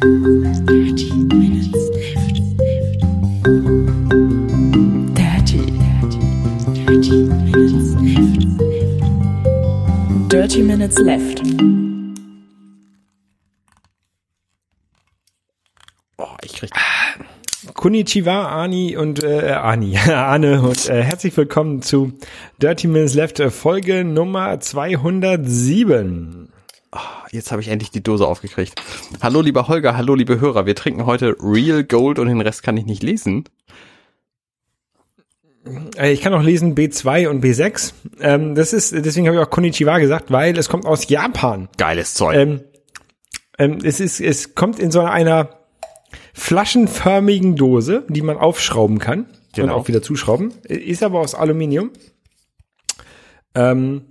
Dirty Minutes Left. Boah, ich krieg. Konnichiwa, Ani und äh, Ani, Arne und äh, herzlich willkommen zu Dirty Minutes Left, äh, Folge Nummer 207. Jetzt habe ich endlich die Dose aufgekriegt. Hallo lieber Holger, hallo liebe Hörer. Wir trinken heute Real Gold und den Rest kann ich nicht lesen. Äh, ich kann auch lesen B2 und B6. Ähm, das ist, deswegen habe ich auch Konnichiwa gesagt, weil es kommt aus Japan. Geiles Zeug. Ähm, ähm, es ist, es kommt in so einer flaschenförmigen Dose, die man aufschrauben kann Genau. und auch wieder zuschrauben. Ist aber aus Aluminium. Ähm,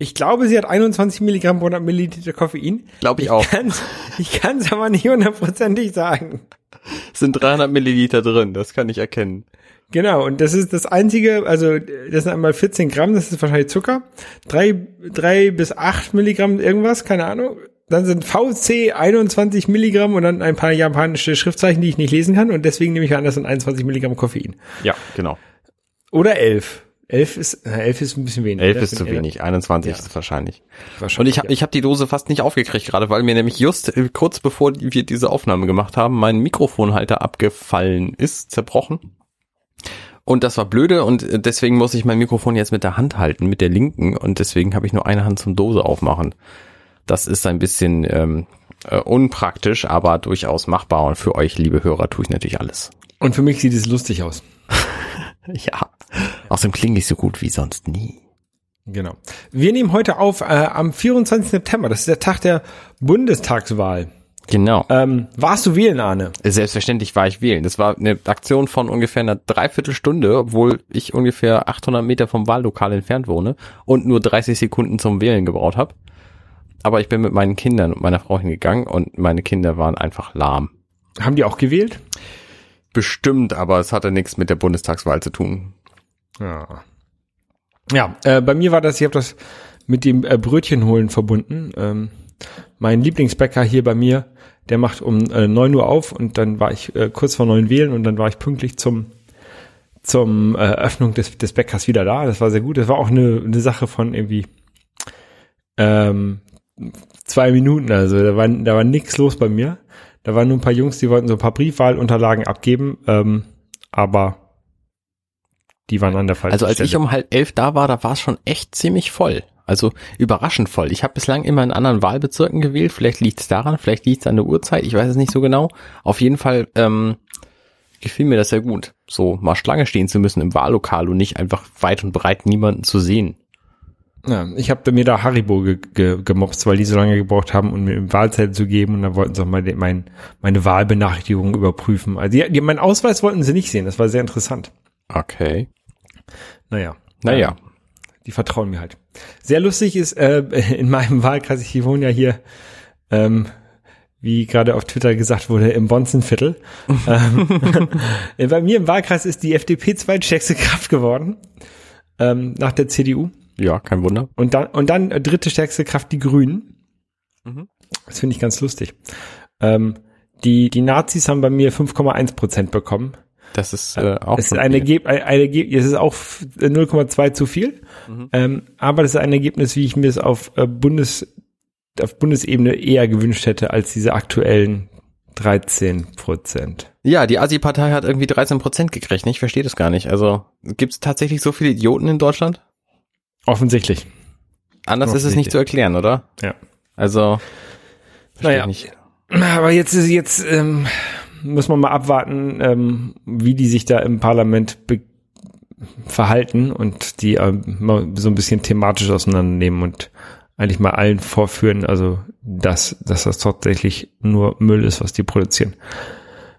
ich glaube, sie hat 21 Milligramm pro 100 Milliliter Koffein. Glaube ich auch. Kann's, ich kann es aber nicht hundertprozentig sagen. Es sind 300 Milliliter drin, das kann ich erkennen. Genau, und das ist das einzige, also das sind einmal 14 Gramm, das ist wahrscheinlich Zucker, drei, drei bis acht Milligramm irgendwas, keine Ahnung. Dann sind VC 21 Milligramm und dann ein paar japanische Schriftzeichen, die ich nicht lesen kann und deswegen nehme ich an, das sind 21 Milligramm Koffein. Ja, genau. Oder 11. 11 ist, äh, 11 ist ein bisschen wenig. 11 Das ist zu wenig, 21 Ja. ist es wahrscheinlich. Und Wahrscheinlich, ich habe ja. ich hab die Dose fast nicht aufgekriegt gerade, weil mir nämlich just äh, kurz bevor wir diese Aufnahme gemacht haben, mein Mikrofonhalter abgefallen ist, zerbrochen. Und das war blöde und äh, deswegen muss ich mein Mikrofon jetzt mit der Hand halten, mit der linken und deswegen habe ich nur eine Hand zum Dose aufmachen. Das ist ein bisschen ähm, äh, unpraktisch, aber durchaus machbar und für euch, liebe Hörer, tue ich natürlich alles. Und für mich sieht es lustig aus. Ja, außerdem klinge ich so gut wie sonst nie. Genau. Wir nehmen heute auf äh, am 24. September. Das ist der Tag der Bundestagswahl. Genau. Ähm, warst du wählen, Arne? Selbstverständlich war ich wählen. Das war eine Aktion von ungefähr einer Dreiviertelstunde, obwohl ich ungefähr 800 Meter vom Wahllokal entfernt wohne und nur 30 Sekunden zum Wählen gebraucht habe. Aber ich bin mit meinen Kindern und meiner Frau hingegangen und meine Kinder waren einfach lahm. Haben die auch gewählt? Bestimmt, aber es hatte nichts mit der Bundestagswahl zu tun. Ja. Ja, äh, bei mir war das, ich habe das mit dem äh, Brötchen holen verbunden. Ähm, mein Lieblingsbäcker hier bei mir, der macht um äh, 9 Uhr auf und dann war ich äh, kurz vor neun wählen und dann war ich pünktlich zum zum äh, Öffnung des, des Bäckers wieder da. Das war sehr gut. Das war auch eine, eine Sache von irgendwie ähm, zwei Minuten. Also da war, da war nix los bei mir. Da waren nur ein paar Jungs, die wollten so ein paar Briefwahlunterlagen abgeben, ähm, aber die waren an der falschen Also als Stelle. ich um halb elf da war, da war es schon echt ziemlich voll. Also überraschend voll. Ich habe bislang immer in anderen Wahlbezirken gewählt. Vielleicht liegt es daran, vielleicht liegt es an der Uhrzeit. Ich weiß es nicht so genau. Auf jeden Fall ähm, gefiel mir das sehr gut, so mal Schlange stehen zu müssen im Wahllokal und nicht einfach weit und breit niemanden zu sehen. Ja, ich habe mir da Haribo ge ge gemobst, weil die so lange gebraucht haben, um mir Wahlzettel zu geben und dann wollten sie auch mal mein, meine Wahlbenachrichtigung überprüfen. Also die, die, meinen Ausweis wollten sie nicht sehen, das war sehr interessant. Okay. Naja. Naja. Die vertrauen mir halt. Sehr lustig ist, äh, in meinem Wahlkreis, ich wohne ja hier, ähm, wie gerade auf Twitter gesagt wurde, im Bonzenviertel. ähm, bei mir im Wahlkreis ist die FDP zweitstärkste Kraft geworden, ähm, nach der CDU. Ja, kein Wunder. Und dann, und dann äh, dritte stärkste Kraft die Grünen. Mhm. Das finde ich ganz lustig. Ähm, die, die Nazis haben bei mir 5,1 Prozent bekommen. Das ist äh, auch Es ist ein. Ergebnis, es ist auch f- 0,2 zu viel. Mhm. Ähm, aber das ist ein Ergebnis, wie ich mir es auf äh, Bundes, auf Bundesebene eher gewünscht hätte als diese aktuellen 13 Prozent. Ja, die Asi-Partei hat irgendwie 13 Prozent gekriegt. Ich verstehe das gar nicht. Also gibt es tatsächlich so viele Idioten in Deutschland? Offensichtlich. Anders ist es nicht zu erklären, oder? Ja. Also verstehe Naja. ich nicht. Aber jetzt ist jetzt ähm, muss man mal abwarten, ähm, wie die sich da im Parlament be verhalten und die ähm, mal so ein bisschen thematisch auseinandernehmen und eigentlich mal allen vorführen, also dass, dass das tatsächlich nur Müll ist, was die produzieren.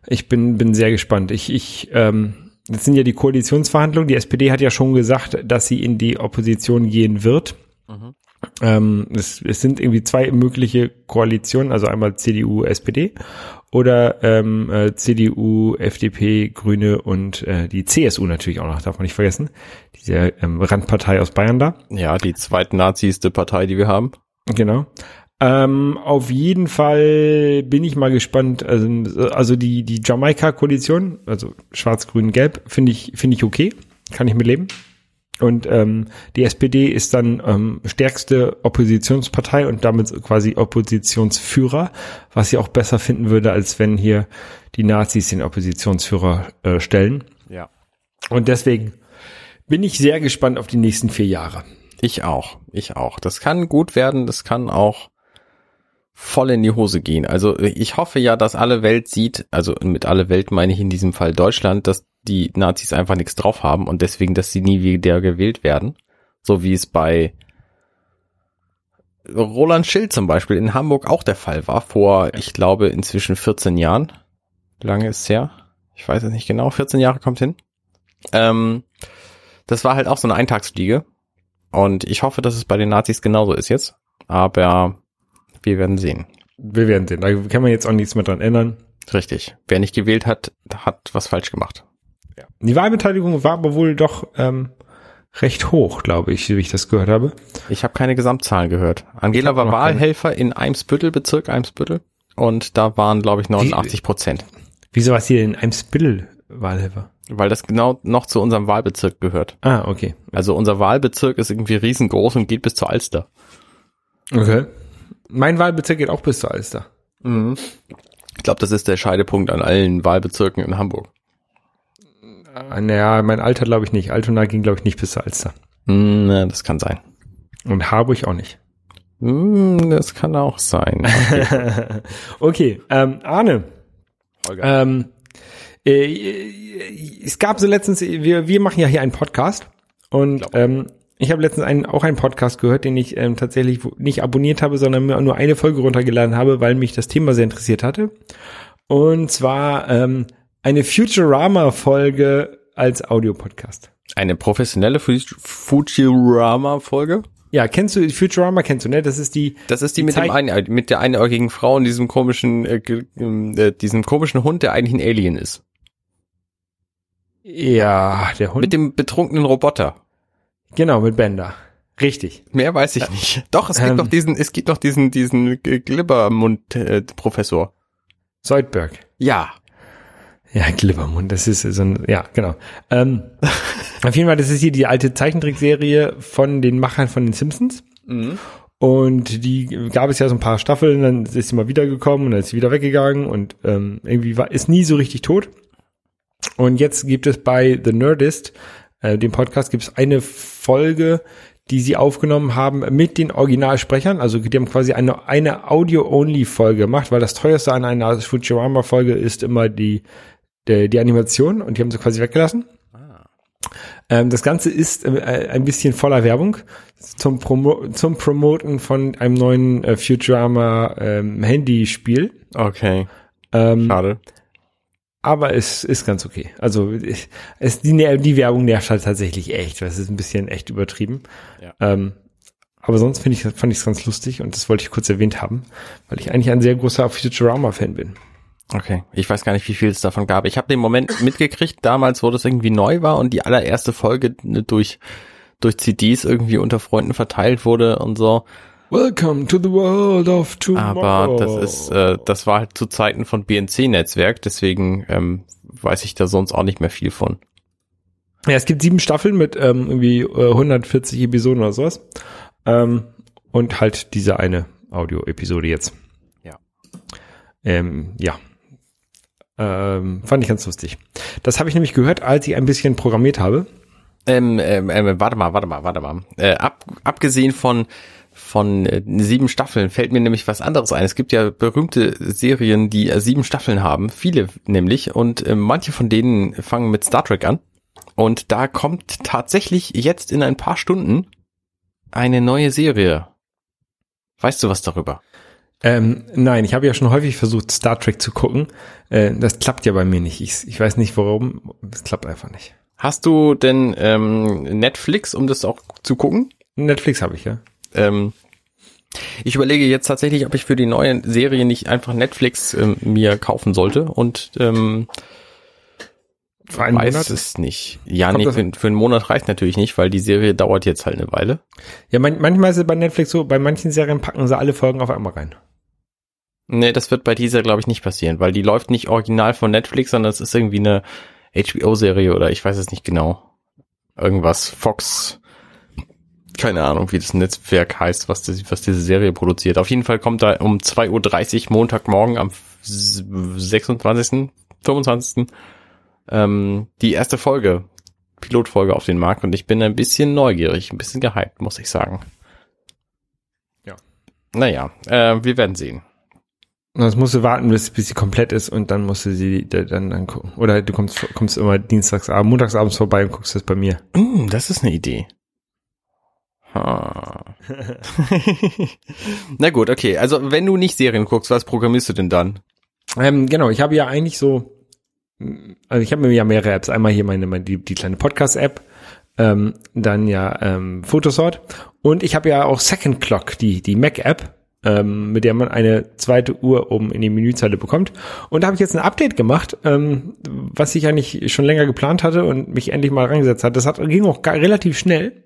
Ich bin, bin sehr gespannt. Ich, ich, ähm, das sind ja die Koalitionsverhandlungen. Die SPD hat ja schon gesagt, dass sie in die Opposition gehen wird. Mhm. Ähm, es, es sind irgendwie zwei mögliche Koalitionen, also einmal CDU, SPD oder ähm, äh, CDU, FDP, Grüne und äh, die CSU natürlich auch noch, darf man nicht vergessen. Diese ähm, Randpartei aus Bayern da. Ja, die zweitnaziste Partei, die wir haben. Genau. Ähm, auf jeden Fall bin ich mal gespannt. Also, also die, die Jamaika-Koalition, also schwarz, grün, gelb, finde ich, finde ich okay. Kann ich mit leben. Und ähm, die SPD ist dann ähm, stärkste Oppositionspartei und damit quasi Oppositionsführer, was ich auch besser finden würde, als wenn hier die Nazis den Oppositionsführer äh, stellen. Ja. Und deswegen bin ich sehr gespannt auf die nächsten vier Jahre. Ich auch. Ich auch. Das kann gut werden. Das kann auch voll in die Hose gehen. Also ich hoffe ja, dass alle Welt sieht, also mit alle Welt meine ich in diesem Fall Deutschland, dass die Nazis einfach nichts drauf haben und deswegen, dass sie nie wieder gewählt werden. So wie es bei Roland Schild zum Beispiel in Hamburg auch der Fall war, vor, ich glaube, inzwischen 14 Jahren. Lange ist es her? Ich weiß es nicht genau. 14 Jahre kommt hin. Ähm, das war halt auch so eine Eintagsfliege. Und ich hoffe, dass es bei den Nazis genauso ist jetzt. Aber wir werden sehen. Wir werden sehen. Da kann man jetzt auch nichts mehr dran ändern. Richtig. Wer nicht gewählt hat, hat was falsch gemacht. Ja. Die Wahlbeteiligung war aber wohl doch ähm, recht hoch, glaube ich, wie ich das gehört habe. Ich habe keine Gesamtzahlen gehört. Angela war Wahlhelfer in Eimsbüttel, Bezirk Eimsbüttel. Und da waren, glaube ich, 89 Prozent. Wieso warst du hier in Eimsbüttel Wahlhelfer? Weil das genau noch zu unserem Wahlbezirk gehört. Ah, okay. Also unser Wahlbezirk ist irgendwie riesengroß und geht bis zur Alster. Okay. Mein Wahlbezirk geht auch bis zur Alster. Mhm. Ich glaube, das ist der Scheidepunkt an allen Wahlbezirken in Hamburg. Naja, mein Alter glaube ich nicht. Altona ging glaube ich nicht bis zur Alster. Mm, na, das kann sein. Und Harburg auch nicht. Mm, das kann auch sein. Okay, okay ähm, Arne. Holger. Ähm, äh, es gab so letztens, wir, wir machen ja hier einen Podcast und ähm, ich habe letztens einen, auch einen Podcast gehört, den ich ähm, tatsächlich nicht abonniert habe, sondern mir nur eine Folge runtergeladen habe, weil mich das Thema sehr interessiert hatte. Und zwar ähm, eine Futurama-Folge als Audiopodcast. Eine professionelle Futurama-Folge? Ja, kennst du Futurama? Kennst du ne? Das ist die. Das ist die, die mit dem ein, mit der einäugigen Frau und diesem komischen, äh, äh, diesem komischen Hund, der eigentlich ein Alien ist. Ja, der Hund. Mit dem betrunkenen Roboter. Genau, mit Bender. Richtig. Mehr weiß ich nicht. Doch, es gibt ähm, noch diesen, es gibt noch diesen, diesen Glibbermund-Professor. Äh, Soldberg. Ja. Ja, Glibbermund, das ist so ein, ja, genau. Ähm, auf jeden Fall, das ist hier die alte Zeichentrickserie von den Machern von den Simpsons. Mhm. Und die gab es ja so ein paar Staffeln, dann ist sie mal wiedergekommen und dann ist sie wieder weggegangen und ähm, irgendwie war, ist nie so richtig tot. Und jetzt gibt es bei The Nerdist, äh, dem Podcast, gibt es eine Folge, die sie aufgenommen haben mit den Originalsprechern. Also die haben quasi eine, eine Audio-Only-Folge gemacht, weil das teuerste an einer Futurama-Folge ist immer die, die, die Animation und die haben sie quasi weggelassen. Ah. Ähm, das Ganze ist äh, ein bisschen voller Werbung zum, Promo zum Promoten von einem neuen äh, Futurama ähm, Handyspiel. Okay. Ähm, Schade aber es ist ganz okay. Also es, die, die Werbung nervt halt tatsächlich echt. Das ist ein bisschen echt übertrieben. Ja. Ähm, aber sonst finde ich, fand ich es ganz lustig und das wollte ich kurz erwähnt haben, weil ich eigentlich ein sehr großer Futurama-Fan bin. Okay, ich weiß gar nicht, wie viel es davon gab. Ich habe den Moment mitgekriegt, damals, wo das irgendwie neu war und die allererste Folge durch durch CDs irgendwie unter Freunden verteilt wurde und so. Welcome to the world of tomorrow. Aber das ist, äh, das war halt zu Zeiten von BNC-Netzwerk, deswegen ähm, weiß ich da sonst auch nicht mehr viel von. Ja, es gibt sieben Staffeln mit ähm, irgendwie äh, 140 Episoden oder sowas. Ähm, und halt diese eine Audio-Episode jetzt. Ja. Ähm, ja. Ähm, fand ich ganz lustig. Das habe ich nämlich gehört, als ich ein bisschen programmiert habe. Ähm, ähm, ähm, warte mal, warte mal, warte mal. Äh, ab, abgesehen von von äh, sieben Staffeln fällt mir nämlich was anderes ein. Es gibt ja berühmte Serien, die äh, sieben Staffeln haben, viele nämlich, und äh, manche von denen fangen mit Star Trek an. Und da kommt tatsächlich jetzt in ein paar Stunden eine neue Serie. Weißt du was darüber? Ähm, nein, ich habe ja schon häufig versucht, Star Trek zu gucken. Äh, das klappt ja bei mir nicht. Ich, ich weiß nicht warum. Es klappt einfach nicht. Hast du denn ähm, Netflix, um das auch zu gucken? Netflix habe ich, ja. Ähm, ich überlege jetzt tatsächlich, ob ich für die neue Serie nicht einfach Netflix ähm, mir kaufen sollte und ähm, Für einen Weiß Monat? es nicht. Ja, Kommt nee, für, für einen Monat reicht natürlich nicht, weil die Serie dauert jetzt halt eine Weile. Ja, man, manchmal ist es bei Netflix so, bei manchen Serien packen sie alle Folgen auf einmal rein. Nee, das wird bei dieser, glaube ich, nicht passieren, weil die läuft nicht original von Netflix, sondern es ist irgendwie eine HBO-Serie oder ich weiß es nicht genau. Irgendwas. Fox. Keine Ahnung, wie das Netzwerk heißt, was, das, was diese Serie produziert. Auf jeden Fall kommt da um 2.30 Uhr Montagmorgen am 26., 25. Ähm, die erste Folge, Pilotfolge auf den Markt und ich bin ein bisschen neugierig, ein bisschen gehypt, muss ich sagen. Ja. Naja, äh, wir werden sehen. Das musst du warten, bis, bis sie komplett ist und dann musst du sie da- dann, dann gucken. Oder du kommst, kommst immer dienstagsabends, montagsabends vorbei und guckst das bei mir. Mm, das ist eine Idee. Na gut, okay. Also wenn du nicht Serien guckst, was programmierst du denn dann? Ähm, genau, ich habe ja eigentlich so, also ich habe mir ja mehrere Apps. Einmal hier meine, meine die, die kleine Podcast-App, ähm, dann ja ähm, Photosort und ich habe ja auch Second Clock, die, die Mac-App, ähm, mit der man eine zweite Uhr oben in die Menüzeile bekommt. Und da habe ich jetzt ein Update gemacht, ähm, was ich eigentlich schon länger geplant hatte und mich endlich mal reingesetzt hat. Das hat, ging auch gar, relativ schnell,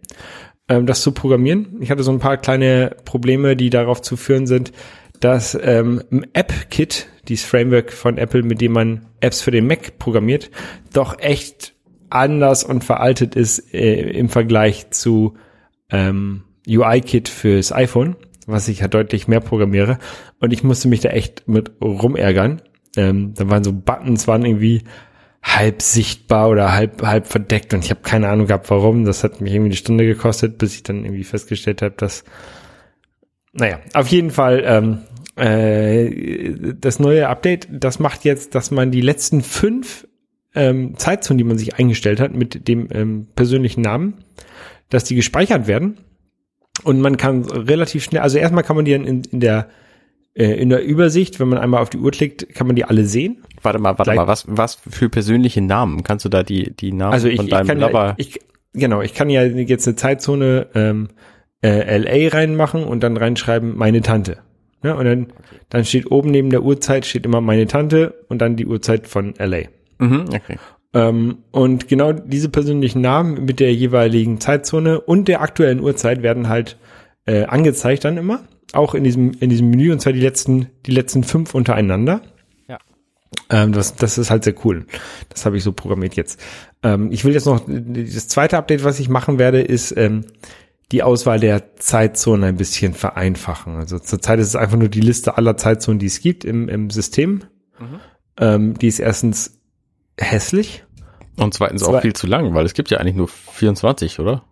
ähm, das zu programmieren. Ich hatte so ein paar kleine Probleme, die darauf zu führen sind, dass ähm, App-Kit, dieses Framework von Apple, mit dem man Apps für den Mac programmiert, doch echt anders und veraltet ist äh, im Vergleich zu ähm, UI-Kit fürs iPhone, was ich ja deutlich mehr programmiere. Und ich musste mich da echt mit rumärgern. Ähm, da waren so Buttons, waren irgendwie halb sichtbar oder halb halb verdeckt und ich habe keine Ahnung gehabt, warum. Das hat mich irgendwie eine Stunde gekostet, bis ich dann irgendwie festgestellt habe, dass naja, auf jeden Fall ähm, äh, das neue Update, das macht jetzt, dass man die letzten fünf ähm, Zeitzonen, die man sich eingestellt hat, mit dem ähm, persönlichen Namen, dass die gespeichert werden und man kann relativ schnell, also erstmal kann man die dann in, in der in der Übersicht, wenn man einmal auf die Uhr klickt, kann man die alle sehen. Warte mal, warte Gleich- mal, was, was für persönliche Namen? Kannst du da die, die Namen Also ich, von ich deinem kann ja, Lover? ich, genau, ich kann ja jetzt eine Zeitzone ähm, äh, LA reinmachen und dann reinschreiben meine Tante. Ja, und dann, dann steht oben neben der Uhrzeit steht immer meine Tante und dann die Uhrzeit von LA. mhm, okay. Ähm, und genau diese persönlichen Namen mit der jeweiligen Zeitzone und der aktuellen Uhrzeit werden halt äh, angezeigt dann immer, auch in diesem in diesem Menü und zwar die letzten die letzten fünf untereinander. Ja. Ähm, das das ist halt sehr cool. Das habe ich so programmiert jetzt. Ähm, ich will jetzt noch das zweite Update, was ich machen werde, ist ähm, die Auswahl der Zeitzonen ein bisschen vereinfachen. Also zurzeit ist es einfach nur die Liste aller Zeitzonen, die es gibt im, im System. Ähm, die ist erstens hässlich. Und zweitens Zwei- auch viel zu lang, weil es gibt ja eigentlich nur 24, oder?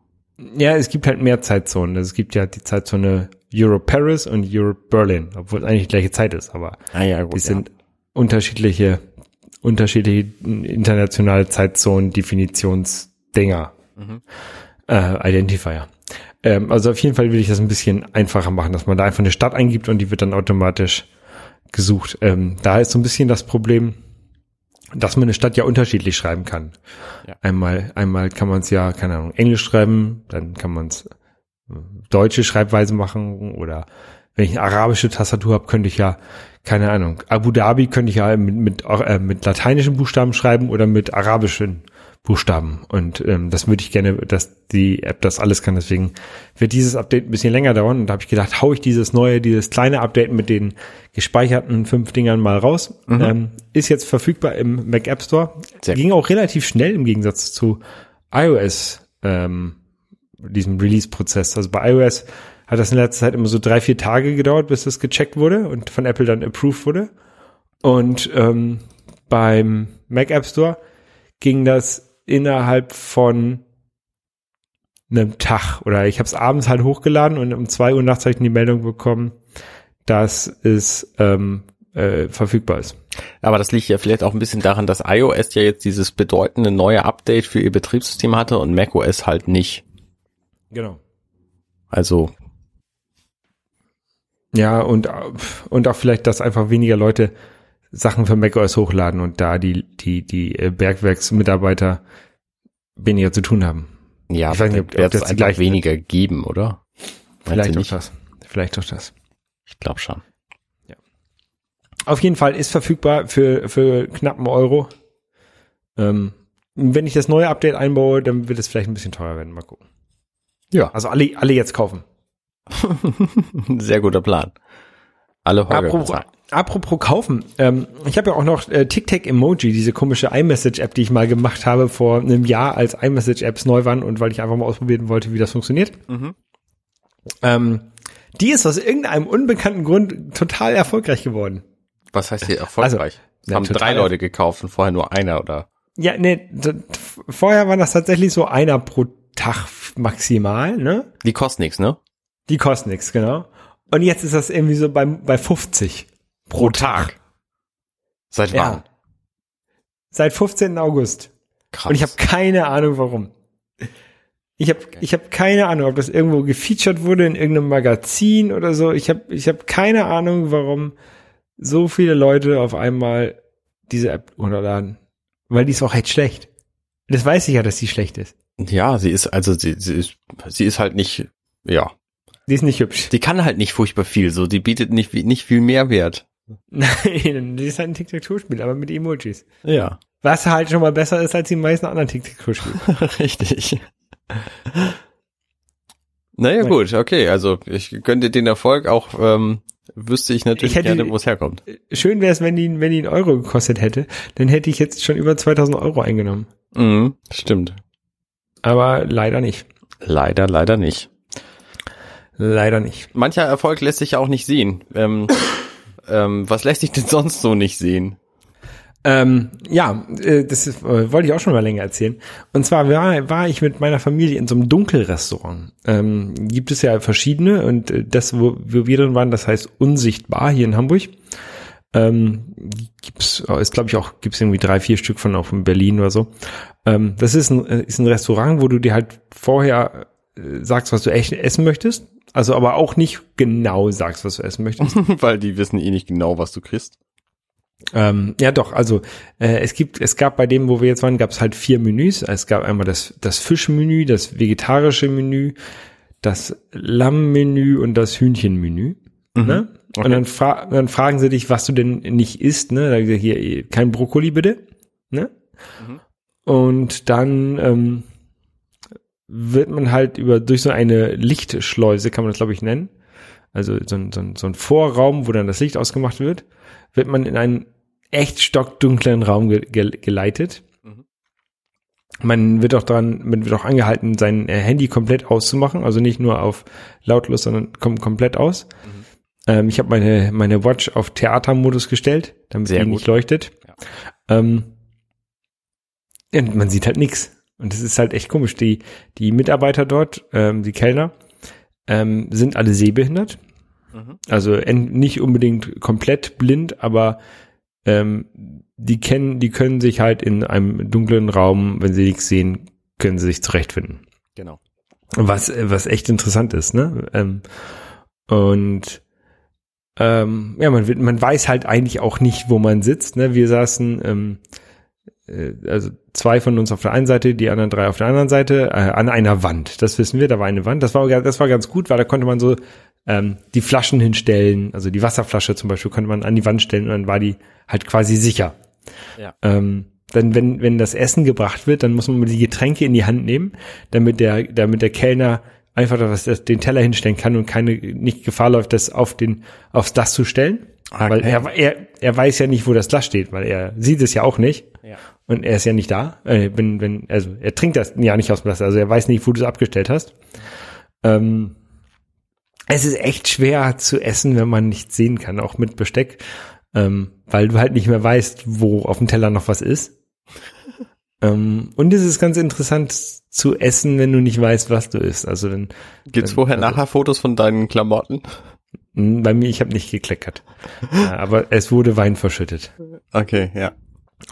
Ja, es gibt halt mehr Zeitzonen. Also es gibt ja die Zeitzone Europe Paris und Europe Berlin, obwohl es eigentlich die gleiche Zeit ist, aber Ah ja, gut. die sind unterschiedliche, unterschiedliche internationale Zeitzonen, Definitionsdinger, äh, Identifier. Ähm, also auf jeden Fall will ich das ein bisschen einfacher machen, dass man da einfach eine Stadt eingibt und die wird dann automatisch gesucht. Ähm, da ist so ein bisschen das Problem, dass man eine Stadt ja unterschiedlich schreiben kann. Ja. Einmal, einmal kann man es ja, keine Ahnung, Englisch schreiben, dann kann man es deutsche Schreibweise machen oder wenn ich eine arabische Tastatur habe, könnte ich ja, keine Ahnung, Abu Dhabi könnte ich ja mit, mit, äh, mit lateinischen Buchstaben schreiben oder mit arabischen Buchstaben. Und ähm, das würde ich gerne, dass die App das alles kann. Deswegen wird dieses Update ein bisschen länger dauern. Und da habe ich gedacht, hau ich dieses neue, dieses kleine Update mit den gespeicherten fünf Dingern mal raus. Ähm, ist jetzt verfügbar im Mac App Store. Sehr Ging auch relativ schnell im Gegensatz zu iOS, ähm, diesem Release-Prozess. Also bei iOS hat das in letzter Zeit immer so drei, vier Tage gedauert, bis das gecheckt wurde und von Apple dann approved wurde. Und ähm, beim Mac App Store ging das innerhalb von einem Tag oder ich habe es abends halt hochgeladen und um zwei Uhr nachts habe ich die Meldung bekommen, dass es ähm, äh, verfügbar ist. Aber das liegt ja vielleicht auch ein bisschen daran, dass iOS ja jetzt dieses bedeutende neue Update für ihr Betriebssystem hatte und macOS halt nicht. Genau. Also, Ja, und, und auch vielleicht, dass einfach weniger Leute Sachen für macOS hochladen und da die, die, die äh, Bergwerksmitarbeiter weniger zu tun haben. ja, Ich weiß nicht, ob- wird es einfach weniger geben, oder? Vielleicht doch das. Vielleicht doch das. Ich glaube schon. Auf jeden Fall ist verfügbar für, für knappen Euro. Ähm, wenn ich das neue Update einbaue, dann wird es vielleicht ein bisschen teurer werden. Mal gucken. Ja. Also alle, alle jetzt kaufen. Sehr guter Plan. Alle Holger Apropos, apropos kaufen. Ähm, ich habe ja auch noch äh, TicTac-Emoji, diese komische iMessage-App, die ich mal gemacht habe vor einem Jahr, als iMessage-Apps neu waren und weil ich einfach mal ausprobieren wollte, wie das funktioniert. Mhm. Ähm, die ist aus irgendeinem unbekannten Grund total erfolgreich geworden. Was heißt hier erfolgreich? Also, ja, haben drei Leute gekauft und vorher nur einer oder? Ja, nee, vorher war das tatsächlich so einer pro Tag maximal, ne? Die kosten nichts, ne? Die kosten nichts, genau. Und jetzt ist das irgendwie so bei, bei 50 pro Tag. Seit wann? Ja. Seit 15. August. Krass. Und ich habe keine Ahnung, warum. Ich habe ich hab keine Ahnung, ob das irgendwo gefeatured wurde in irgendeinem Magazin oder so. Ich habe ich hab keine Ahnung, warum so viele Leute auf einmal diese App runterladen. Weil die ist auch echt schlecht. Das weiß ich ja, dass die schlecht ist. Ja, sie ist, also sie, sie ist, sie ist halt nicht, ja. Die ist nicht hübsch. Die kann halt nicht furchtbar viel, so, die bietet nicht, nicht viel Mehrwert. Nein, die ist halt ein Tic-Tac-Toe-Spiel, aber mit Emojis. Ja. Was halt schon mal besser ist als die meisten anderen Tic-Tac-Toe-Spiele. Richtig. Naja, Nein. gut, okay, also ich könnte den Erfolg auch, ähm, wüsste ich natürlich Ich hätte- gerne, wo es herkommt. Schön wäre es, wenn die, wenn die einen Euro gekostet hätte. Dann hätte ich jetzt schon über 2000 Euro eingenommen. Mhm, stimmt. Aber leider nicht. Leider, leider nicht. Leider nicht. Mancher Erfolg lässt sich ja auch nicht sehen. Ähm, ähm, was lässt sich denn sonst so nicht sehen? Ähm, ja, äh, das ist, äh, wollte ich auch schon mal länger erzählen. Und zwar war, war ich mit meiner Familie in so einem Dunkelrestaurant. Ähm, gibt es ja verschiedene und äh, das, wo, wo wir drin waren, das heißt Unsichtbar hier in Hamburg. Ähm, gibt's, äh, ist glaube ich auch, gibt's irgendwie drei, vier Stück von auch in Berlin oder so. Ähm, das ist ein, äh, ist ein Restaurant, wo du dir halt vorher äh, sagst, was du echt essen möchtest. Also aber auch nicht genau sagst, was du essen möchtest. Weil die wissen eh nicht genau, was du kriegst. Ähm, ja, doch. Also äh, es gibt, es gab bei dem, wo wir jetzt waren, gab es halt vier Menüs. Es gab einmal das das Fischmenü, das vegetarische Menü, das Lammmenü und das Hühnchenmenü. Ne? Okay. Und dann, fra dann fragen sie dich, was du denn nicht isst. Ne? Da gesagt, hier kein Brokkoli bitte. Ne? Mhm. Und dann ähm, wird man halt über durch so eine Lichtschleuse, kann man das glaube ich nennen, also so ein, so, ein, so ein Vorraum, wo dann das Licht ausgemacht wird, wird man in einen echt stockdunklen Raum ge ge geleitet. Mhm. Man wird auch dran, man wird auch angehalten, sein Handy komplett auszumachen, also nicht nur auf lautlos, sondern kommt komplett aus. Mhm. Ähm, ich habe meine meine Watch auf Theatermodus gestellt, damit Sehr gut. nicht leuchtet. Ja. Ähm, und man sieht halt nichts. Und das ist halt echt komisch. Die die Mitarbeiter dort, ähm, die Kellner, ähm, sind alle sehbehindert. Mhm. Also nicht unbedingt komplett blind, aber ähm, die kennen, die können sich halt in einem dunklen Raum, wenn sie nichts sehen, können sie sich zurechtfinden. Genau. Was, was echt interessant ist, ne? Ähm, und ähm, ja, man, wird- man weiß halt eigentlich auch nicht, wo man sitzt. Ne? Wir saßen, ähm, äh, also zwei von uns auf der einen Seite, die anderen drei auf der anderen Seite, äh, an einer Wand. Das wissen wir, da war eine Wand. Das war, das war ganz gut, weil da konnte man so ähm, die Flaschen hinstellen, also die Wasserflasche zum Beispiel, konnte man an die Wand stellen und dann war die halt quasi sicher. Ja. Ähm, dann, wenn, wenn das Essen gebracht wird, dann muss man die Getränke in die Hand nehmen, damit der, damit der Kellner einfach das, das, den Teller hinstellen kann und keine, nicht Gefahr läuft, das auf den, aufs Glas zu stellen. Okay. Weil er, er, er weiß ja nicht, wo das Glas steht, weil er sieht es ja auch nicht. Ja. Und er ist ja nicht da. Äh, wenn, wenn, also er trinkt das ja nicht aus dem Glas, also er weiß nicht, wo du es abgestellt hast. Ähm, es ist echt schwer zu essen, wenn man nichts sehen kann, auch mit Besteck, ähm, weil du halt nicht mehr weißt, wo auf dem Teller noch was ist. ähm, und es ist ganz interessant zu essen, wenn du nicht weißt, was du isst. Also dann Gibt's Dann- vorher also- nachher Fotos von deinen Klamotten? mh, bei mir, ich habe nicht gekleckert, ja, aber es wurde Wein verschüttet. Okay, ja.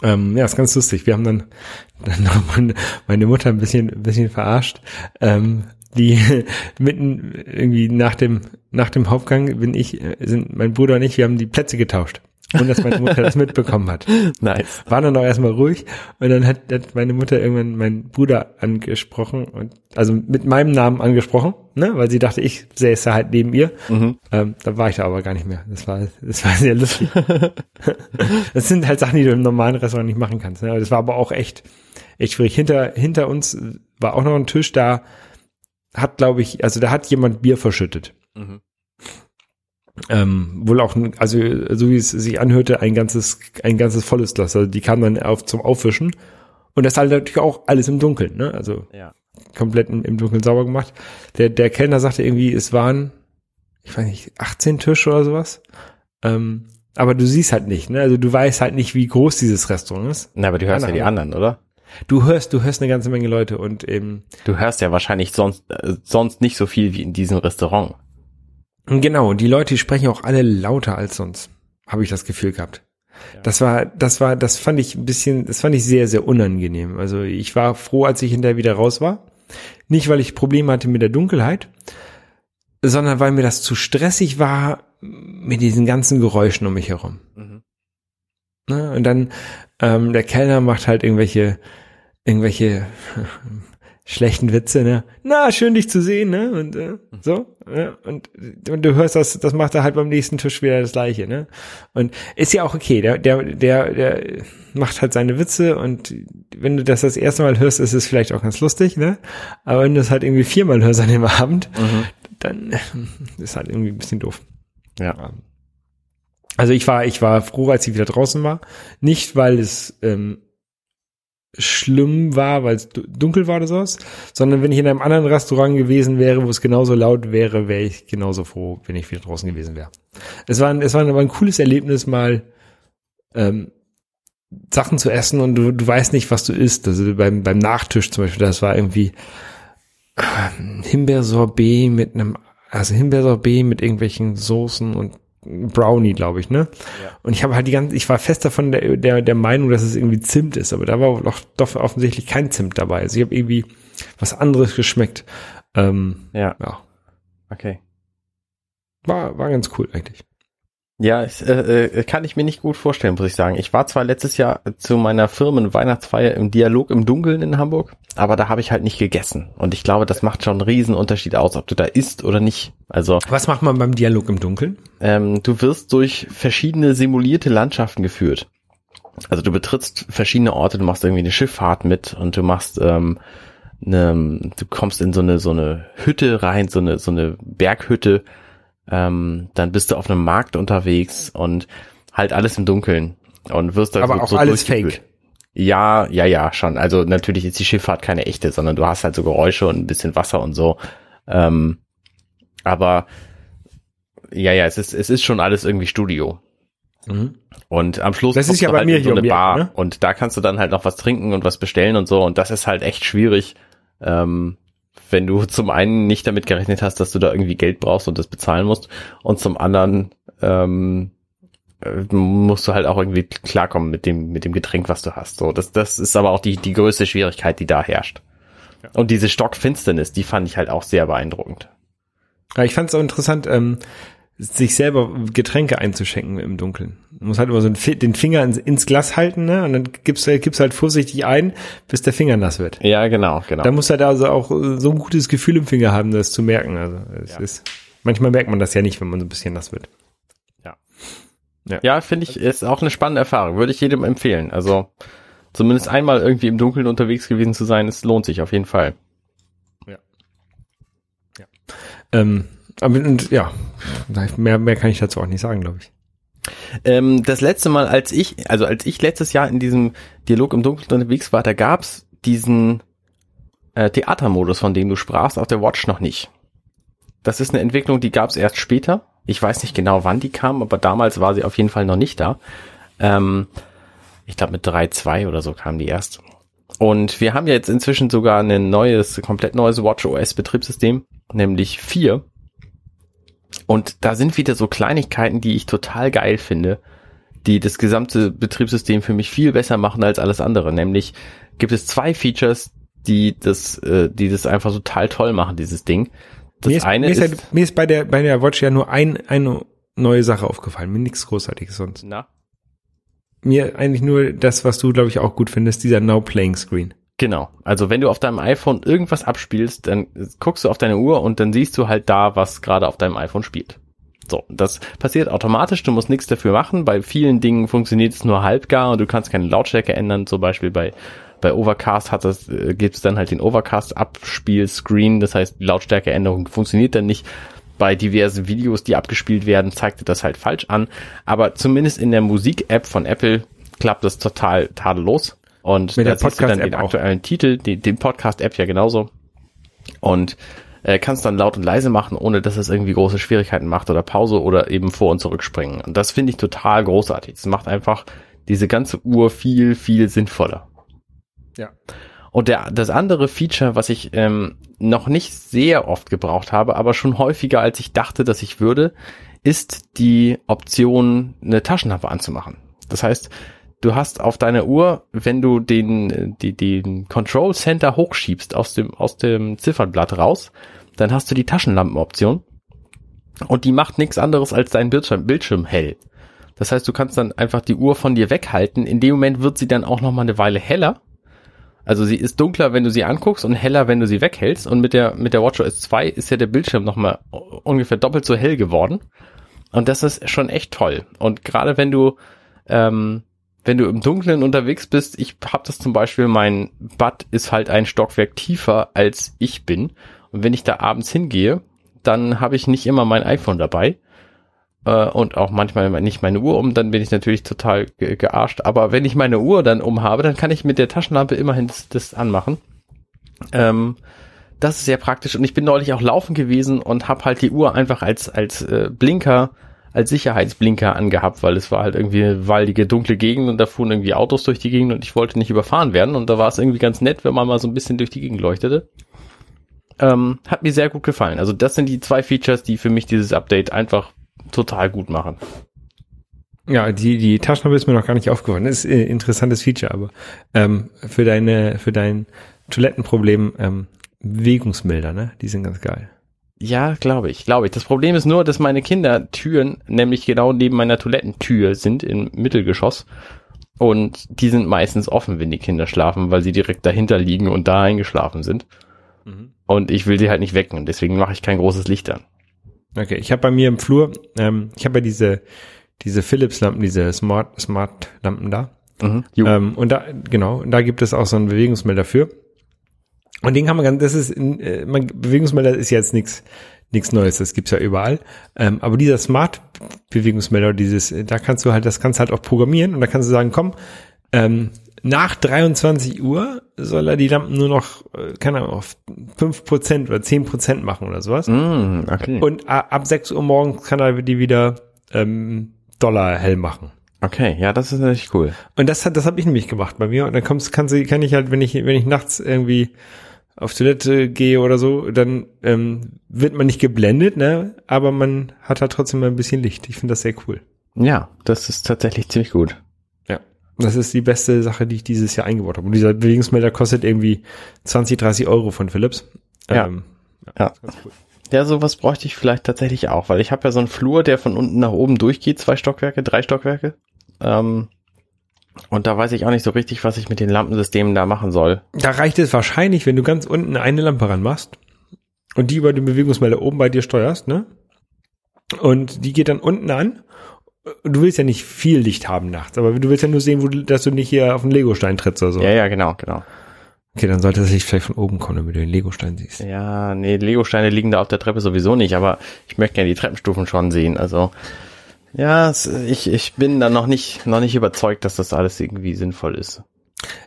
Ähm, ja, ist ganz lustig. Wir haben dann, dann noch meine, meine Mutter ein bisschen, ein bisschen verarscht. Ähm, die mitten irgendwie nach dem, nach dem Hauptgang bin ich, äh, sind mein Bruder und ich, wir haben die Plätze getauscht. Und dass meine Mutter das mitbekommen hat. Nice. War dann auch erstmal ruhig und dann hat, hat meine Mutter irgendwann meinen Bruder angesprochen und also mit meinem Namen angesprochen, ne, weil sie dachte, ich säße halt neben ihr. Mhm. Ähm, da war ich da aber gar nicht mehr. Das war, das war sehr lustig. das sind halt Sachen, die du im normalen Restaurant nicht machen kannst. Ne? Das war aber auch echt, echt schwierig. Hinter, hinter uns war auch noch ein Tisch, da hat, glaube ich, also da hat jemand Bier verschüttet. Mhm. Ähm, wohl auch, also so wie es sich anhörte, ein ganzes, ein ganzes volles Glas. Also die kamen dann auf zum Aufwischen. Und das halt natürlich auch alles im Dunkeln, ne? Also Ja. komplett im, im Dunkeln sauber gemacht. Der, der Kellner sagte irgendwie, es waren, ich weiß nicht, 18 Tische oder sowas. Ähm, aber du siehst halt nicht, ne? Also du weißt halt nicht, wie groß dieses Restaurant ist. Na, aber du hörst ja Keine die anderen, oder? Du hörst, du hörst eine ganze Menge Leute und eben, Du hörst ja wahrscheinlich sonst, äh, sonst nicht so viel wie in diesem Restaurant. Genau, die Leute, die sprechen auch alle lauter als sonst, habe ich das Gefühl gehabt. Das war, das war, das fand ich ein bisschen, das fand ich sehr, sehr unangenehm. Also ich war froh, als ich hinterher wieder raus war. Nicht, weil ich Probleme hatte mit der Dunkelheit, sondern weil mir das zu stressig war mit diesen ganzen Geräuschen um mich herum. Mhm. Ne? Und dann ähm, der Kellner macht halt irgendwelche irgendwelche schlechten Witze, ne? Na, schön dich zu sehen, ne? Und äh, so, ne? und, und du hörst das, das macht er halt beim nächsten Tisch wieder das gleiche, ne? Und ist ja auch okay, der der der der macht halt seine Witze und wenn du das das erste Mal hörst, ist es vielleicht auch ganz lustig, ne? Aber wenn du es halt irgendwie viermal hörst an dem Abend, dann ist halt irgendwie ein bisschen doof. Ja. Also ich war, ich war froh, als ich wieder draußen war. Nicht, weil es ähm, schlimm war, weil es du- dunkel war oder sowas, sondern wenn ich in einem anderen Restaurant gewesen wäre, wo es genauso laut wäre, wäre ich genauso froh, wenn ich wieder draußen gewesen wäre. Es war, ein, es war aber ein cooles Erlebnis, mal ähm, Sachen zu essen und du, du weißt nicht, was du isst. Also beim, beim Nachtisch zum Beispiel, das war irgendwie ähm, Himbeersorbet mit einem, also Himbeersorbet mit irgendwelchen Soßen und Brownie, glaube ich, ne? Und ich habe halt die ganze, ich war fest davon der, der, der Meinung, dass es irgendwie Zimt ist, aber da war doch, doch offensichtlich kein Zimt dabei. Also ich habe irgendwie was anderes geschmeckt. Ähm, Ja, ja, okay. war, war ganz cool eigentlich. Ja, ich, äh, äh, kann ich mir nicht gut vorstellen, muss ich sagen. Ich war zwar letztes Jahr zu meiner Firmen-Weihnachtsfeier im Dialog im Dunkeln in Hamburg, aber da habe ich halt nicht gegessen. Und ich glaube, das macht schon einen riesen Unterschied aus, ob du da isst oder nicht. Also Was macht man beim Dialog im Dunkeln? ähm, du wirst durch verschiedene simulierte Landschaften geführt. Also du betrittst verschiedene Orte, du machst irgendwie eine Schifffahrt mit und du machst ähm, eine, du kommst in so eine so eine Hütte rein, so eine so eine Berghütte. Ähm, dann bist du auf einem Markt unterwegs und halt alles im Dunkeln und wirst da Aber so, auch so alles fake. Ja, ja, ja, schon. Also natürlich ist die Schifffahrt keine echte, sondern du hast halt so Geräusche und ein bisschen Wasser und so. Ähm, aber ja, ja, es ist, es ist schon alles irgendwie Studio. Mhm. Und am Schluss Das ist ja du bei halt mir in so hier um eine Ecke, Bar ne? und da kannst du dann halt noch was trinken und was bestellen und so und das ist halt echt schwierig, ähm, wenn du zum einen nicht damit gerechnet hast, dass du da irgendwie Geld brauchst und das bezahlen musst und zum anderen ähm, äh, musst du halt auch irgendwie klarkommen mit dem mit dem Getränk, was du hast. So, das das ist aber auch die die größte Schwierigkeit, die da herrscht. Und diese Stockfinsternis, die fand ich halt auch sehr beeindruckend. Ja, ich fand es auch interessant, ähm, sich selber Getränke einzuschenken im Dunkeln. Man muss halt immer so den Fi- den Finger ins, Glas halten, ne? Und dann gibst du gibst halt vorsichtig ein, bis der Finger nass wird. Ja, genau, genau. Da muss halt also auch äh, so ein gutes Gefühl im Finger haben, das zu merken. Also es Ja. ist manchmal merkt man das ja nicht, wenn man so ein bisschen nass wird. Ja, finde ich, ist auch eine spannende Erfahrung. Würde ich jedem empfehlen. Also zumindest einmal irgendwie im Dunkeln unterwegs gewesen zu sein, es lohnt sich auf jeden Fall. Ähm, aber und, ja, mehr mehr kann ich dazu auch nicht sagen, glaube ich. Ähm, das letzte Mal, als ich, also als ich letztes Jahr in diesem Dialog im Dunkeln unterwegs war, da gab's diesen äh, Theatermodus, von dem du sprachst, auf der Watch noch nicht. Das ist eine Entwicklung, die gab's erst später. Ich weiß nicht genau, wann die kam, aber damals war sie auf jeden Fall noch nicht da. Ähm, ich glaube mit 3.2 oder so kam die erst. Und wir haben ja jetzt inzwischen sogar ein neues, komplett neues WatchOS Betriebssystem, nämlich 4. Und da sind wieder so Kleinigkeiten, die ich total geil finde, die das gesamte Betriebssystem für mich viel besser machen als alles andere. Nämlich gibt es zwei Features, die das, äh, die das einfach total toll machen, dieses Ding. Das mir ist, eine mir ist, ist, halt, mir ist bei der bei der Watch ja nur ein eine neue Sache aufgefallen, mir nichts großartiges sonst. na, Mir eigentlich nur das, was du glaube ich auch gut findest, dieser Now Playing Screen. Genau. Also wenn du auf deinem iPhone irgendwas abspielst, dann guckst du auf deine Uhr und dann siehst du halt da, was gerade auf deinem iPhone spielt. So, das passiert automatisch, du musst nichts dafür machen. Bei vielen Dingen funktioniert es nur halbgar und du kannst keine Lautstärke ändern, zum Beispiel bei Bei Overcast hat das, äh, gibt es dann halt den Overcast-Abspiel-Screen, das heißt, Lautstärkeänderung funktioniert dann nicht. Bei diversen Videos, die abgespielt werden, zeigte das halt falsch an. Aber zumindest in der Musik-App von Apple klappt das total tadellos. Und Mit da der siehst du dann den auch. aktuellen Titel, die, den Podcast-App ja genauso. Und äh, kannst dann laut und leise machen, ohne dass es irgendwie große Schwierigkeiten macht oder Pause oder eben vor- und zurückspringen. Und das finde ich total großartig. Das macht einfach diese ganze Uhr viel, viel sinnvoller. Ja. Und der, das andere Feature, was ich ähm, noch nicht sehr oft gebraucht habe, aber schon häufiger, als ich dachte, dass ich würde, ist die Option, eine Taschenlampe anzumachen. Das heißt, du hast auf deiner Uhr, wenn du den, die, den Control Center hochschiebst aus dem, aus dem Ziffernblatt raus, dann hast du die Taschenlampenoption und die macht nichts anderes als deinen Bildschirm, Bildschirm hell. Das heißt, du kannst dann einfach die Uhr von dir weghalten. In dem Moment wird sie dann auch noch mal eine Weile heller. Also sie ist dunkler, wenn du sie anguckst und heller, wenn du sie weghältst. Und mit der, mit der WatchOS 2 ist ja der Bildschirm noch mal ungefähr doppelt so hell geworden. Und das ist schon echt toll. Und gerade wenn du, ähm, wenn du im Dunkeln unterwegs bist, ich habe das zum Beispiel, mein Bad ist halt ein Stockwerk tiefer als ich bin. Und wenn ich da abends hingehe, dann habe ich nicht immer mein iPhone dabei äh, und auch manchmal nicht meine Uhr um, dann bin ich natürlich total ge gearscht. Aber wenn ich meine Uhr dann um habe, dann kann ich mit der Taschenlampe immerhin das, das anmachen. Ähm, das ist sehr praktisch und ich bin neulich auch laufen gewesen und habe halt die Uhr einfach als als äh, Blinker, als Sicherheitsblinker angehabt, weil es war halt irgendwie eine waldige, dunkle Gegend und da fuhren irgendwie Autos durch die Gegend und ich wollte nicht überfahren werden und da war es irgendwie ganz nett, wenn man mal so ein bisschen durch die Gegend leuchtete. Ähm, hat mir sehr gut gefallen. Also das sind die zwei Features, die für mich dieses Update einfach total gut machen. Ja, die, die Taschenlampe ist mir noch gar nicht aufgefallen. Das ist ein interessantes Feature, aber ähm, für deine, für dein Toilettenproblem ähm, Bewegungsmelder, ne? Die sind ganz geil. Ja, glaube ich, glaube ich. Das Problem ist nur, dass meine Kindertüren nämlich genau neben meiner Toilettentür sind im Mittelgeschoss. Und die sind meistens offen, wenn die Kinder schlafen, weil sie direkt dahinter liegen und da eingeschlafen sind. Und ich will sie halt nicht wecken. Und deswegen mache ich kein großes Licht an. Okay, ich habe bei mir im Flur, ähm, ich habe ja diese, diese Philips-Lampen, diese Smart, Smart-Lampen da. Mhm. Ähm, und da, genau, und da gibt es auch so einen Bewegungsmelder für. Und den kann man ganz, das ist, äh, man, Bewegungsmelder ist jetzt nichts nichts Neues, das gibt's ja überall. Ähm, aber dieser Smart-Bewegungsmelder, dieses, äh, da kannst du halt, das kannst du halt auch programmieren und da kannst du sagen, komm, ähm, nach 23 Uhr soll er die Lampen nur noch, äh, keine Ahnung, auf 5% oder 10% machen oder sowas. Mm, okay. Und a- ab 6 Uhr morgens kann er die wieder ähm, Dollar hell machen. okay, ja, das ist natürlich cool. Und das hat, das habe ich nämlich gemacht bei mir. Und dann kommst, kannst du, kann ich halt, wenn ich, wenn ich nachts irgendwie auf Toilette gehe oder so, dann ähm, wird man nicht geblendet, ne? Aber man hat halt trotzdem mal ein bisschen Licht. Ich finde das sehr cool. Ja, das ist tatsächlich ziemlich gut. Ja. Das ist die beste Sache, die ich dieses Jahr eingebaut habe. Und dieser Bewegungsmelder kostet irgendwie 20, 30 Euro von Philips. Ja. Ähm, Ja. Ja, sowas bräuchte ich vielleicht tatsächlich auch, weil ich habe ja so einen Flur, der von unten nach oben durchgeht, zwei Stockwerke, drei Stockwerke. Ähm, und da weiß ich auch nicht so richtig, was ich mit den Lampensystemen da machen soll. Da reicht es wahrscheinlich, wenn du ganz unten eine Lampe ranmachst und die über den Bewegungsmelder oben bei dir steuerst, ne? Und die geht dann unten an. Du willst ja nicht viel Licht haben nachts, aber du willst ja nur sehen, wo du, dass du nicht hier auf den Legostein trittst oder so. Ja, ja, genau, genau. Okay, dann sollte das Licht vielleicht von oben kommen, damit du den Legostein siehst. Ja, nee, Legosteine liegen da auf der Treppe sowieso nicht, aber ich möchte gerne die Treppenstufen schon sehen. Also ja, es, ich, ich bin da noch nicht, noch nicht überzeugt, dass das alles irgendwie sinnvoll ist.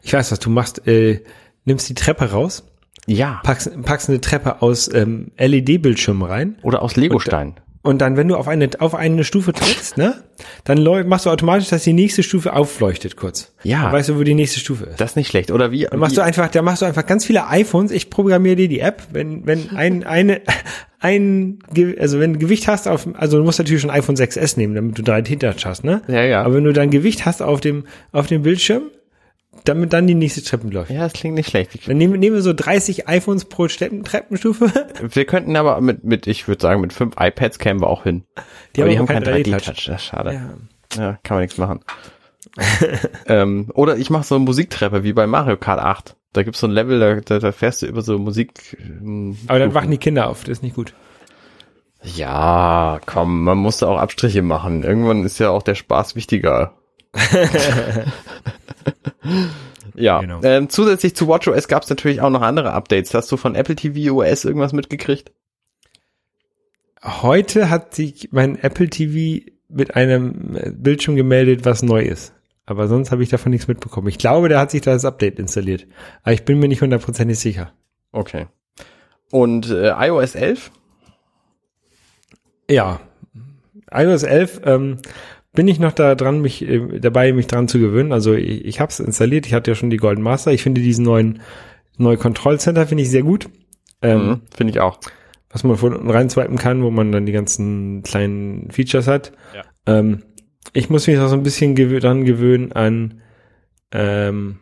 Ich weiß, was du machst. Äh, nimmst die Treppe raus, Ja. packst, packst eine Treppe aus ähm, LED-Bildschirm rein Oder aus Legostein. Und dann, wenn du auf eine auf eine Stufe trittst, ne, dann machst du automatisch, dass die nächste Stufe aufleuchtet kurz. Ja. Dann weißt du, wo die nächste Stufe ist. Das ist nicht schlecht. Oder wie? Dann machst wie, du einfach, da machst du einfach ganz viele iPhones. Ich programmiere dir die App, wenn wenn ein eine ein also wenn du Gewicht hast auf also du musst natürlich schon iPhone 6s nehmen, damit du drei Hintertouch hast, ne? Ja, ja. Aber wenn du dann Gewicht hast auf dem auf dem Bildschirm, damit dann die nächste Treppe läuft. ja, das klingt nicht schlecht. Dann nehmen, nehmen wir so 30 iPhones pro Treppen, Treppenstufe. wir könnten aber mit, mit, ich würde sagen, mit fünf iPads kämen wir auch hin. Die aber die haben haben keinen keinen 3D-Touch. 3D-Touch. Das ist schade. Ja. Ja, kann man nichts machen. ähm, oder ich mache so eine Musiktreppe wie bei Mario Kart 8. Da gibt's so ein Level, da, da, da fährst du über so Musik. ähm, Aber dann wachen die Kinder auf, das ist nicht gut. Ja, komm, man muss da auch Abstriche machen. Irgendwann ist ja auch der Spaß wichtiger. Ja, Genau. ähm, zusätzlich zu WatchOS gab es natürlich auch noch andere Updates. Hast du von Apple TV OS irgendwas mitgekriegt? Heute hat sich mein Apple TV mit einem äh, Bildschirm gemeldet, was neu ist. Aber sonst habe ich davon nichts mitbekommen. Ich glaube, der hat sich da das Update installiert. Aber ich bin mir nicht hundertprozentig sicher. Okay. Und äh, iOS 11? Ja. iOS 11 ähm, bin ich noch da dran, mich äh, dabei, mich dran zu gewöhnen. Also ich, ich habe es installiert. Ich hatte ja schon die Golden Master. Ich finde diesen neuen neue Control Center finde ich sehr gut. Ähm, Mhm, Finde ich auch. was man von unten rein swipen kann, wo man dann die ganzen kleinen Features hat. Ja. Ähm, ich muss mich auch so ein bisschen gewö dran gewöhnen an ähm,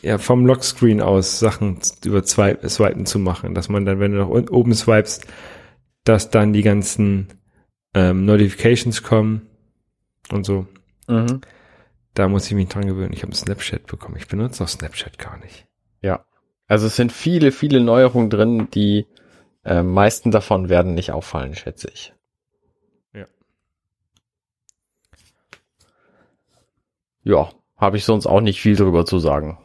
ja, vom Lockscreen aus Sachen über zwei Swipen zu machen, dass man dann, wenn du nach oben swipest, dass dann die ganzen ähm, Notifications kommen und so. Mhm. Da muss ich mich dran gewöhnen. Ich habe Snapchat bekommen. Ich benutze auch Snapchat gar nicht. Ja. Also es sind viele, viele Neuerungen drin, die äh, meisten davon werden nicht auffallen, schätze ich. Ja. Ja, habe ich sonst auch nicht viel drüber zu sagen.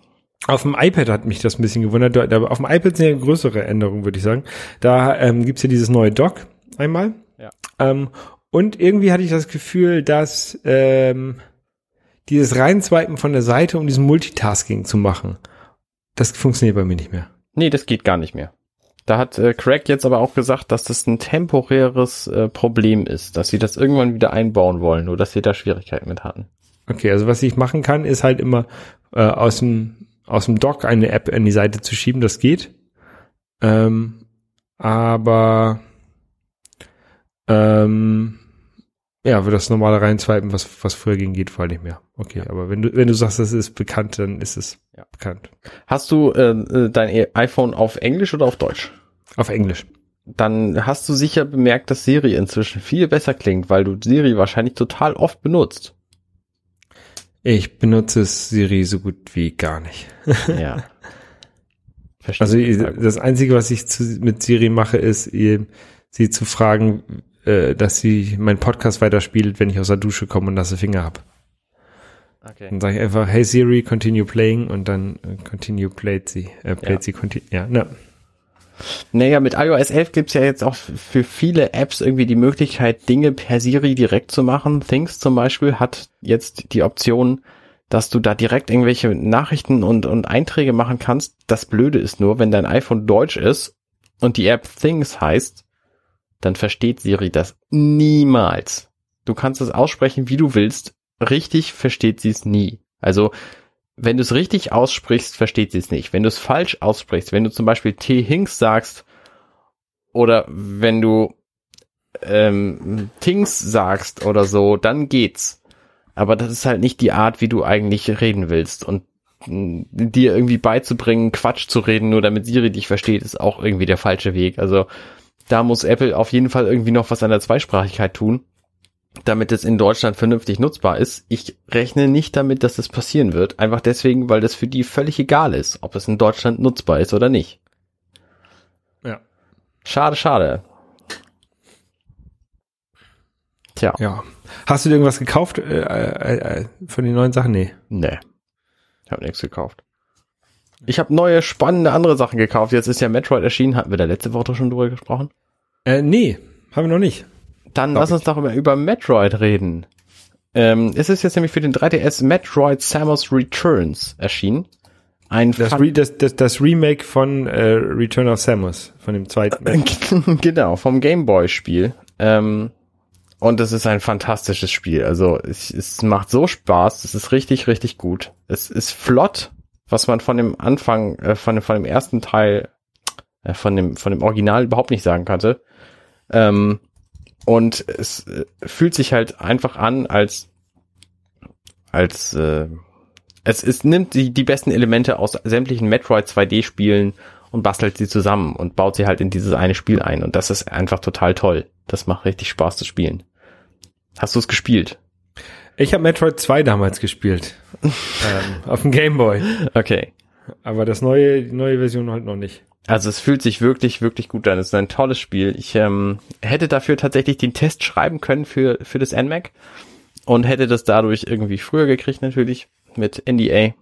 Auf dem iPad hat mich das ein bisschen gewundert. Da, auf dem iPad sind ja größere Änderungen, würde ich sagen. Da ähm, gibt's ja dieses neue Dock einmal. Ja. Ähm, und irgendwie hatte ich das Gefühl, dass ähm, dieses Reinswipen von der Seite, um diesen Multitasking zu machen, das funktioniert bei mir nicht mehr. Nee, das geht gar nicht mehr. Da hat äh, Craig jetzt aber auch gesagt, dass das ein temporäres äh, Problem ist, dass sie das irgendwann wieder einbauen wollen, nur dass sie da Schwierigkeiten mit hatten. Okay, also was ich machen kann, ist halt immer äh, aus dem aus dem Dock eine App an die Seite zu schieben. Das geht. Ähm, aber ähm, ja, für das normale reinswipen, was was früher ging, geht vor allem nicht mehr. Okay, aber wenn du wenn du sagst, das ist bekannt, dann ist es Ja. bekannt. Hast du äh, äh, dein e- iPhone auf Englisch oder auf Deutsch? Auf Englisch. Dann hast du sicher bemerkt, dass Siri inzwischen viel besser klingt, weil du Siri wahrscheinlich total oft benutzt. Ich benutze Siri so gut wie gar nicht. Ja. Verstehe Also das Einzige, was ich zu, mit Siri mache, ist, ihr, sie zu fragen, äh, dass sie meinen Podcast weiterspielt, wenn ich aus der Dusche komme und nasse Finger habe. okay. Dann sage ich einfach, hey Siri, continue playing und dann äh, continue played sie. Äh, played Ja. sie, continue, ja, ne. Naja, mit iOS 11 gibt's ja jetzt auch für viele Apps irgendwie die Möglichkeit, Dinge per Siri direkt zu machen. Things zum Beispiel hat jetzt die Option, dass du da direkt irgendwelche Nachrichten und, und Einträge machen kannst. Das Blöde ist nur, wenn dein iPhone deutsch ist und die App Things heißt, dann versteht Siri das niemals. Du kannst es aussprechen, wie du willst. Richtig versteht sie es nie. Also, wenn du es richtig aussprichst, versteht sie es nicht. Wenn du es falsch aussprichst, wenn du zum Beispiel T. Hinks sagst oder wenn du ähm, Things sagst oder so, dann geht's. Aber das ist halt nicht die Art, wie du eigentlich reden willst. Und mh, dir irgendwie beizubringen, Quatsch zu reden, nur damit Siri dich versteht, ist auch irgendwie der falsche Weg. Also da muss Apple auf jeden Fall irgendwie noch was an der Zweisprachigkeit tun, damit es in Deutschland vernünftig nutzbar ist. Ich rechne nicht damit, dass das passieren wird. Einfach deswegen, weil das für die völlig egal ist, ob es in Deutschland nutzbar ist oder nicht. Ja. Schade, schade. Tja, Ja. Hast du dir irgendwas gekauft äh, äh, äh, von den neuen Sachen? Nee. nee. Ich habe nichts gekauft. Ich habe neue, spannende andere Sachen gekauft. Jetzt ist ja Metroid erschienen. Hatten wir da letzte Woche schon drüber gesprochen? Äh, nee, haben wir noch nicht. Dann Glaub lass uns doch mal über Metroid reden. Ähm, es ist jetzt nämlich für den 3DS Metroid Samus Returns erschienen. Ein Das, Re das, das, das Remake von äh, Return of Samus, von dem zweiten. genau, vom Gameboy-Spiel. Ähm, und es ist ein fantastisches Spiel. Also es, es macht so Spaß. Es ist richtig, richtig gut. Es ist flott, was man von dem Anfang, äh, von, dem, von dem ersten Teil, äh, von dem, von dem Original überhaupt nicht sagen konnte. Ähm, und es äh, fühlt sich halt einfach an, als, als, äh, es, es nimmt die, die besten Elemente aus sämtlichen Metroid 2D-Spielen und bastelt sie zusammen und baut sie halt in dieses eine Spiel ein. Und das ist einfach total toll. Das macht richtig Spaß zu spielen. Hast du es gespielt? Ich habe Metroid 2 damals gespielt. ähm, auf dem Game Boy. Okay. Aber das neue, die neue Version halt noch nicht. Also es fühlt sich wirklich, wirklich gut an. Es ist ein tolles Spiel. Ich ähm, hätte dafür tatsächlich den Test schreiben können für, für das NMAC und hätte das dadurch irgendwie früher gekriegt natürlich mit NDA.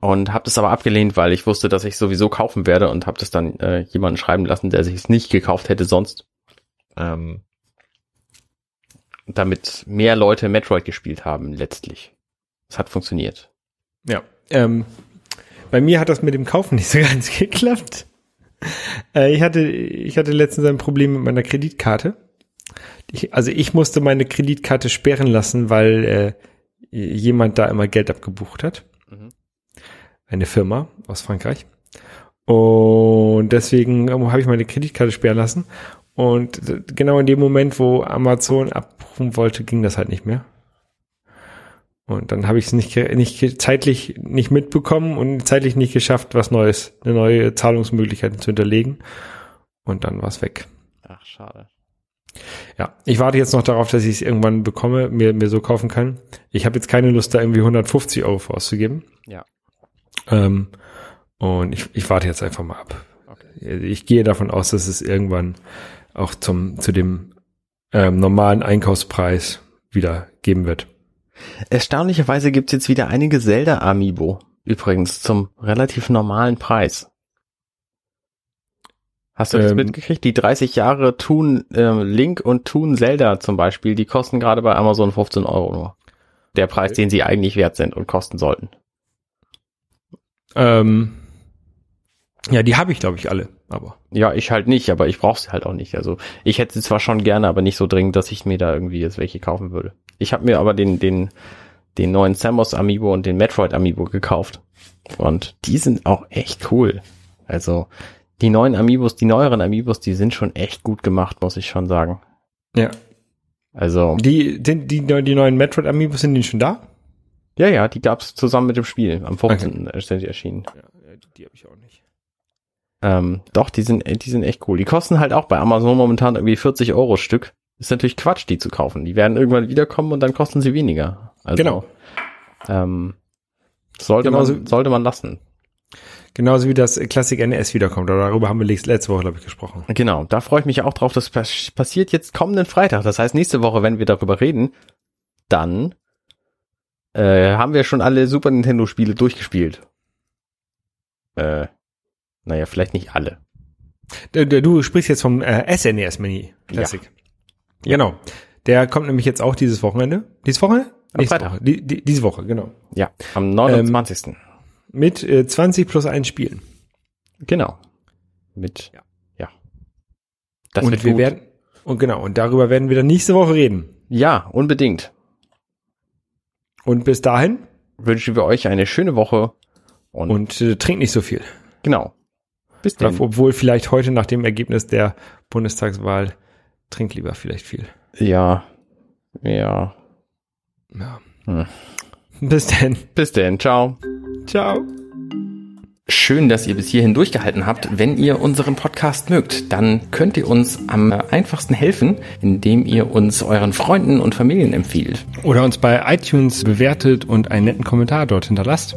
und habe das aber abgelehnt, weil ich wusste, dass ich sowieso kaufen werde und habe das dann äh, jemanden schreiben lassen, der sich es nicht gekauft hätte sonst. Ähm, damit mehr Leute Metroid gespielt haben letztlich. Es hat funktioniert. Ja. Ähm, bei mir hat das mit dem Kaufen nicht so ganz geklappt. Äh, ich hatte, ich hatte letztens ein Problem mit meiner Kreditkarte. Ich, also ich musste meine Kreditkarte sperren lassen, weil äh, jemand da immer Geld abgebucht hat. Mhm. Eine Firma aus Frankreich. Und deswegen habe ich meine Kreditkarte sperren lassen. Und genau in dem Moment, wo Amazon abrufen wollte, ging das halt nicht mehr. Und dann habe ich es nicht, nicht zeitlich nicht mitbekommen und zeitlich nicht geschafft, was Neues, eine neue Zahlungsmöglichkeit zu hinterlegen. Und dann war es weg. Ach, schade. Ja, ich warte jetzt noch darauf, dass ich es irgendwann bekomme, mir, mir so kaufen kann. Ich habe jetzt keine Lust, da irgendwie 150 Euro auszugeben. Ja. Ähm, und ich, ich warte jetzt einfach mal ab. Okay. Ich gehe davon aus, dass es irgendwann auch zum, zu dem ähm, normalen Einkaufspreis wieder geben wird. Erstaunlicherweise gibt's jetzt wieder einige Zelda-Amiibo. Übrigens zum relativ normalen Preis. Hast du das Ähm, mitgekriegt? Die 30 Jahre Toon äh, Link und Toon Zelda zum Beispiel, die kosten gerade bei Amazon 15 Euro nur. Der Preis, den sie eigentlich wert sind und kosten sollten. Ähm, ja, die habe ich, glaube ich, alle. Aber Ja, ich halt nicht, aber ich brauche sie halt auch nicht. Also ich hätte sie zwar schon gerne, aber nicht so dringend, dass ich mir da irgendwie jetzt welche kaufen würde. Ich habe mir aber den, den, den neuen Samus Amiibo und den Metroid Amiibo gekauft. Und die sind auch echt cool. Also die neuen Amiibos, die neueren Amiibos, die sind schon echt gut gemacht, muss ich schon sagen. ja, Also die, die, die, die neuen Metroid Amiibos sind die schon da? ja, ja, die gab's zusammen mit dem Spiel. Am 15. sind die erschienen. Ja, die, die habe ich auch nicht. Ähm, doch, die sind, die sind echt cool. Die kosten halt auch bei Amazon momentan irgendwie 40 Euro Stück. Ist natürlich Quatsch, die zu kaufen. Die werden irgendwann wiederkommen und dann kosten sie weniger. Also, Genau. Ähm, sollte man, sollte man lassen. Genauso wie das Classic NES wiederkommt. Aber darüber haben wir letzte Woche, glaube ich, gesprochen. Genau, da freue ich mich auch drauf. Das pas- passiert jetzt kommenden Freitag. Das heißt, nächste Woche, wenn wir darüber reden, dann äh, haben wir schon alle Super Nintendo Spiele durchgespielt. Äh, naja, vielleicht nicht alle. Du, du- sprichst jetzt vom äh, SNES Mini Classic. Genau. Der kommt nämlich jetzt auch dieses Wochenende. Dieses Wochenende? Am Nächste Freitag. Woche. Die, die, diese Woche, genau. Ja, am 29. Mit äh, 20 plus 1 Spielen. Genau. Mit, Ja. ja. Das und wird wir gut. werden, und genau, und darüber werden wir dann nächste Woche reden. Ja, unbedingt. Und bis dahin, Wünschen wir euch eine schöne Woche und, und äh, trink nicht so viel. genau. Bis dann. Obwohl vielleicht heute nach dem Ergebnis der Bundestagswahl trink lieber vielleicht viel. Ja. Ja. Ja. Hm. Bis dann. Bis denn. Ciao. Ciao. Schön, dass ihr bis hierhin durchgehalten habt. Wenn ihr unseren Podcast mögt, dann könnt ihr uns am einfachsten helfen, indem ihr uns euren Freunden und Familien empfiehlt. Oder uns bei iTunes bewertet und einen netten Kommentar dort hinterlasst.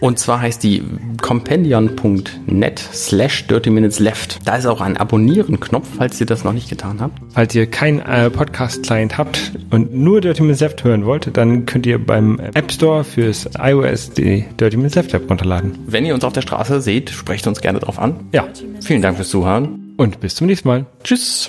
Und zwar heißt die compendion.net slash dirty minutes left. Da ist auch ein Abonnieren-Knopf, falls ihr das noch nicht getan habt. Falls ihr keinen äh, Podcast-Client habt und nur Dirty Minutes Left hören wollt, dann könnt ihr beim App Store fürs iOS die Dirty Minutes Left App runterladen. Wenn ihr uns auf der Straße seht, sprecht uns gerne drauf an. Ja, Vielen Dank fürs Zuhören. und bis zum nächsten Mal. Tschüss.